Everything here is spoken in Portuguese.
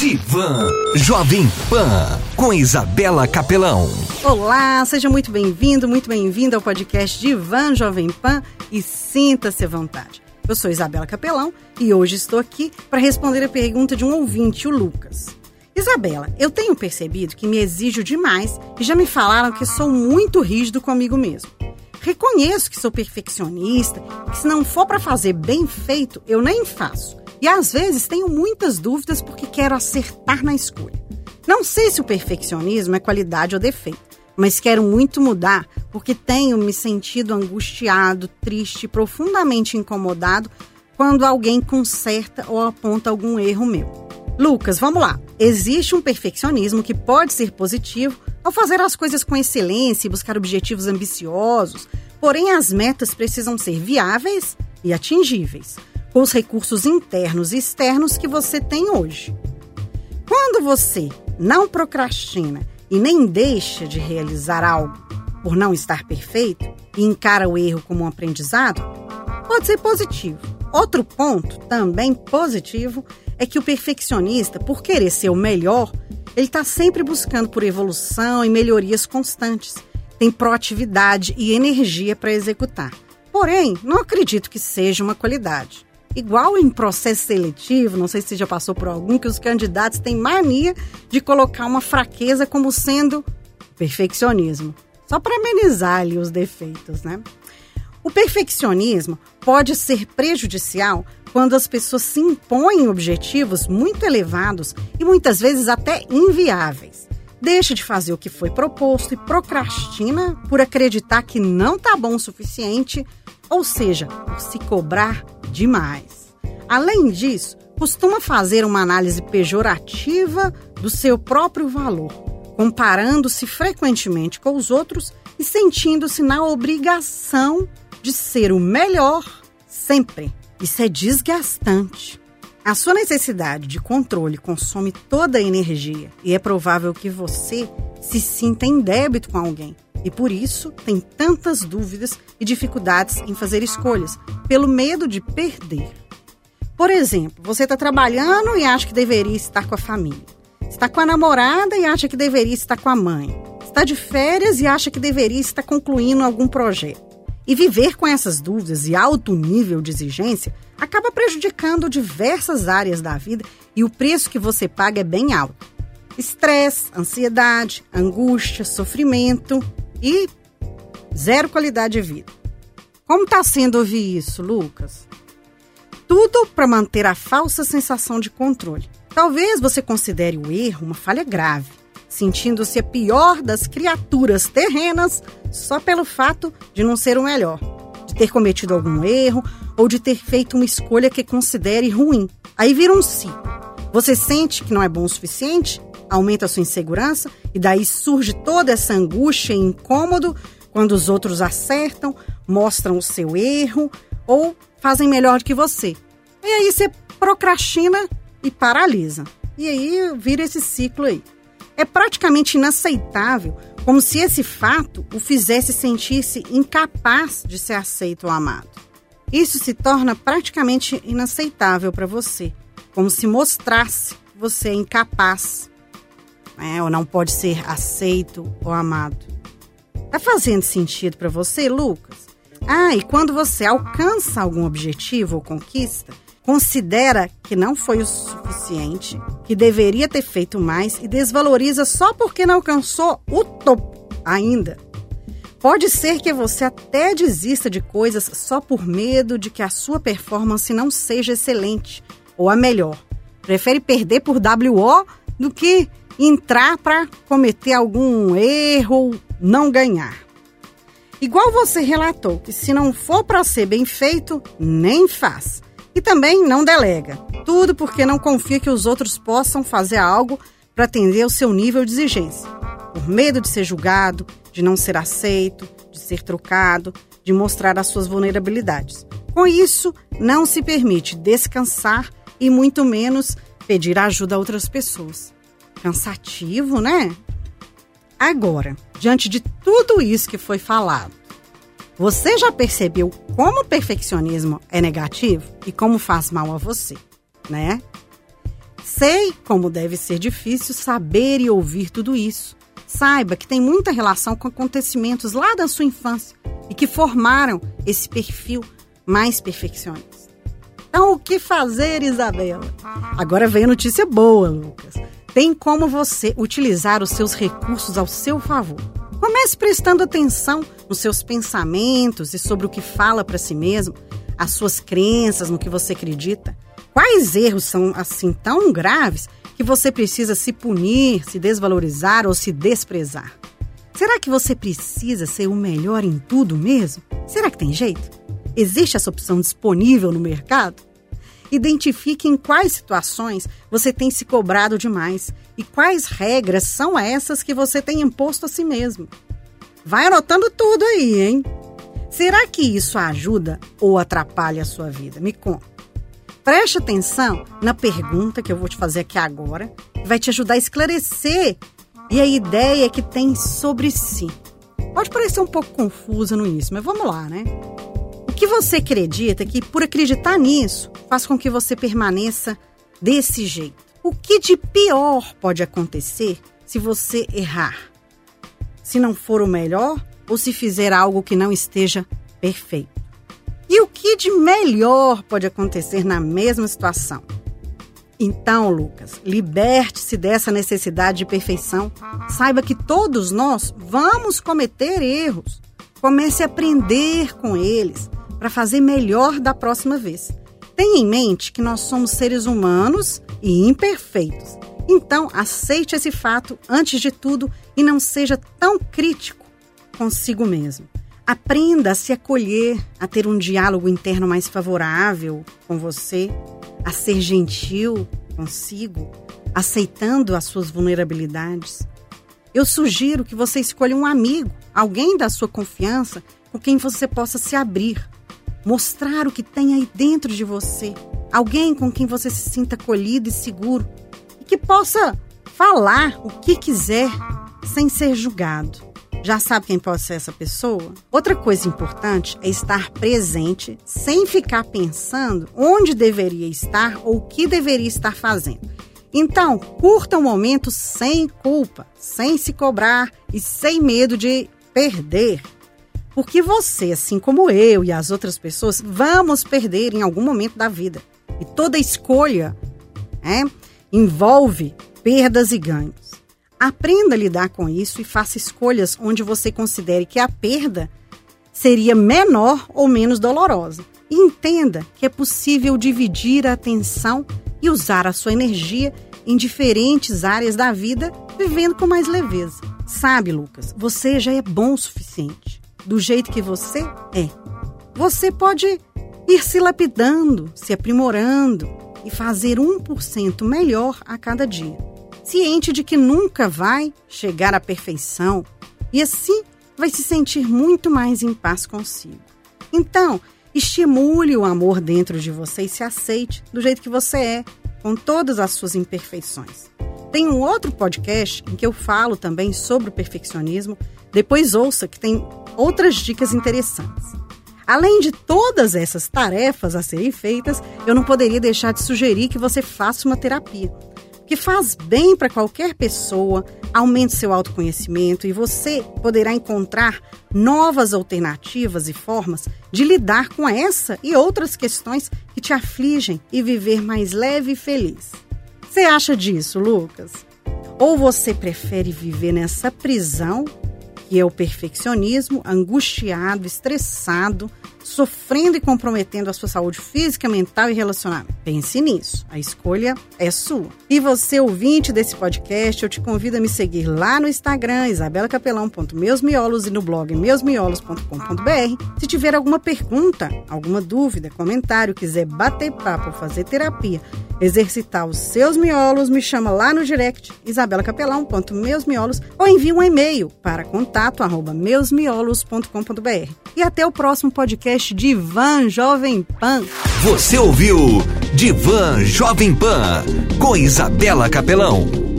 Divan Jovem Pan com Isabela Capelão. Olá, seja muito bem-vindo, muito bem-vinda ao podcast Divan Jovem Pan e sinta-se à vontade. Eu sou Isabela Capelão e hoje estou aqui para responder a pergunta de um ouvinte, o Lucas. Isabela, eu tenho percebido que me exijo demais e já me falaram que sou muito rígido comigo mesmo. Reconheço que sou perfeccionista, que se não for para fazer bem feito, eu nem faço. E às vezes tenho muitas dúvidas porque quero acertar na escolha. Não sei se o perfeccionismo é qualidade ou defeito, mas quero muito mudar porque tenho me sentido angustiado, triste, profundamente incomodado quando alguém conserta ou aponta algum erro meu. Lucas, vamos lá. Existe um perfeccionismo que pode ser positivo ao fazer as coisas com excelência e buscar objetivos ambiciosos, porém as metas precisam ser viáveis e atingíveis com os recursos internos e externos que você tem hoje. Quando você não procrastina e nem deixa de realizar algo por não estar perfeito e encara o erro como um aprendizado, pode ser positivo. Outro ponto, também positivo, é que o perfeccionista, por querer ser o melhor, ele está sempre buscando por evolução e melhorias constantes. Tem proatividade e energia para executar. Porém, não acredito que seja uma qualidade. Igual em processo seletivo, não sei se já passou por algum, que os candidatos têm mania de colocar uma fraqueza como sendo perfeccionismo, só para amenizar ali os defeitos, né? O perfeccionismo pode ser prejudicial quando as pessoas se impõem objetivos muito elevados e muitas vezes até inviáveis. Deixa de fazer o que foi proposto e procrastina por acreditar que não está bom o suficiente, ou seja, por se cobrar demais. Além disso, costuma fazer uma análise pejorativa do seu próprio valor, comparando-se frequentemente com os outros e sentindo-se na obrigação de ser o melhor sempre. Isso é desgastante. A sua necessidade de controle consome toda a energia e é provável que você se sinta em débito com alguém e por isso tem tantas dúvidas e dificuldades em fazer escolhas, pelo medo de perder. Por exemplo, você está trabalhando e acha que deveria estar com a família. Está com a namorada e acha que deveria estar com a mãe. Está de férias e acha que deveria estar concluindo algum projeto. E viver com essas dúvidas e alto nível de exigência acaba prejudicando diversas áreas da vida e o preço que você paga é bem alto. Estresse, ansiedade, angústia, sofrimento e zero qualidade de vida. Como está sendo ouvir isso, Lucas? Tudo para manter a falsa sensação de controle. Talvez você considere o erro uma falha grave, sentindo-se a pior das criaturas terrenas só pelo fato de não ser o melhor, de ter cometido algum erro ou de ter feito uma escolha que considere ruim. Aí vira um ciclo. Você sente que não é bom o suficiente aumenta a sua insegurança e daí surge toda essa angústia e incômodo quando os outros acertam, mostram o seu erro ou fazem melhor do que você. E aí você procrastina e paralisa. E aí vira esse ciclo aí. É praticamente inaceitável, como se esse fato o fizesse sentir-se incapaz de ser aceito ou amado. Isso se torna praticamente inaceitável para você, como se mostrasse que você é incapaz né? ou não pode ser aceito ou amado. Tá fazendo sentido para você, Lucas? Ah, e quando você alcança algum objetivo ou conquista, considera que não foi o suficiente, que deveria ter feito mais e desvaloriza só porque não alcançou o topo ainda. Pode ser que você até desista de coisas só por medo de que a sua performance não seja excelente ou a melhor. Prefere perder por WO do que entrar para cometer algum erro não ganhar. Igual você relatou que se não for para ser bem feito, nem faz. E também não delega. Tudo porque não confia que os outros possam fazer algo para atender ao seu nível de exigência. Por medo de ser julgado, de não ser aceito, de ser trocado, de mostrar as suas vulnerabilidades. Com isso, não se permite descansar e muito menos pedir ajuda a outras pessoas cansativo, né? Agora, diante de tudo isso que foi falado, você já percebeu como o perfeccionismo é negativo e como faz mal a você, né? Sei como deve ser difícil saber e ouvir tudo isso. Saiba que tem muita relação com acontecimentos lá da sua infância e que formaram esse perfil mais perfeccionista. Então, o que fazer, Isabela? Agora vem a notícia boa, Lucas. Tem como você utilizar os seus recursos ao seu favor. Comece prestando atenção nos seus pensamentos e sobre o que fala para si mesmo, as suas crenças, no que você acredita. Quais erros são assim tão graves que você precisa se punir, se desvalorizar ou se desprezar? Será que você precisa ser o melhor em tudo mesmo? Será que tem jeito? Existe essa opção disponível no mercado? Identifique em quais situações você tem se cobrado demais e quais regras são essas que você tem imposto a si mesmo. Vai anotando tudo aí, hein? Será que isso ajuda ou atrapalha a sua vida? Me conta. Preste atenção na pergunta que eu vou te fazer aqui agora, vai te ajudar a esclarecer e a ideia que tem sobre si. Pode parecer um pouco confusa no início, mas vamos lá, né? Você acredita que, por acreditar nisso, faz com que você permaneça desse jeito? O que de pior pode acontecer se você errar? Se não for o melhor ou se fizer algo que não esteja perfeito? E o que de melhor pode acontecer na mesma situação? Então, Lucas, liberte-se dessa necessidade de perfeição. Saiba que todos nós vamos cometer erros. Comece a aprender com eles para fazer melhor da próxima vez. Tenha em mente que nós somos seres humanos e imperfeitos. Então, aceite esse fato antes de tudo e não seja tão crítico consigo mesmo. Aprenda a se acolher, a ter um diálogo interno mais favorável com você, a ser gentil consigo, aceitando as suas vulnerabilidades. Eu sugiro que você escolha um amigo, alguém da sua confiança, com quem você possa se abrir, mostrar o que tem aí dentro de você, alguém com quem você se sinta acolhido e seguro e que possa falar o que quiser sem ser julgado. Já sabe quem pode ser essa pessoa? Outra coisa importante é estar presente sem ficar pensando onde deveria estar ou o que deveria estar fazendo. Então, curta o momento sem culpa, sem se cobrar e sem medo de perder. Porque você, assim como eu e as outras pessoas, vamos perder em algum momento da vida. E toda escolha é, envolve perdas e ganhos. Aprenda a lidar com isso e faça escolhas onde você considere que a perda seria menor ou menos dolorosa. E entenda que é possível dividir a atenção e usar a sua energia em diferentes áreas da vida, vivendo com mais leveza. Sabe, Lucas, você já é bom o suficiente. Do jeito que você é. Você pode ir se lapidando, se aprimorando e fazer 1% melhor a cada dia ciente de que nunca vai chegar à perfeição e assim vai se sentir muito mais em paz consigo. Então, estimule o amor dentro de você e se aceite do jeito que você é, com todas as suas imperfeições. Tem um outro podcast em que eu falo também sobre o perfeccionismo. Depois ouça que tem outras dicas interessantes. Além de todas essas tarefas a serem feitas, eu não poderia deixar de sugerir que você faça uma terapia que faz bem para qualquer pessoa, aumente seu autoconhecimento e você poderá encontrar novas alternativas e formas de lidar com essa e outras questões que te afligem e viver mais leve e feliz. Você acha disso, Lucas? Ou você prefere viver nessa prisão, que é o perfeccionismo, angustiado, estressado, sofrendo e comprometendo a sua saúde física, mental e relacionamento. Pense nisso. A escolha é sua. E você, ouvinte desse podcast, eu te convido a me seguir lá no Instagram, isabelacapelão.meusmiolos e no blog meusmiolos.com.br. Se tiver alguma pergunta, alguma dúvida, comentário, quiser bater papo, fazer terapia, exercitar os seus miolos, me chama lá no direct isabelacapelão.meusmiolos ou envie um e-mail para contato@meusmiolos.com.br. E até o próximo podcast podcast Divan Jovem Pan. Você ouviu Divan Jovem Pan com Isabela Capelão.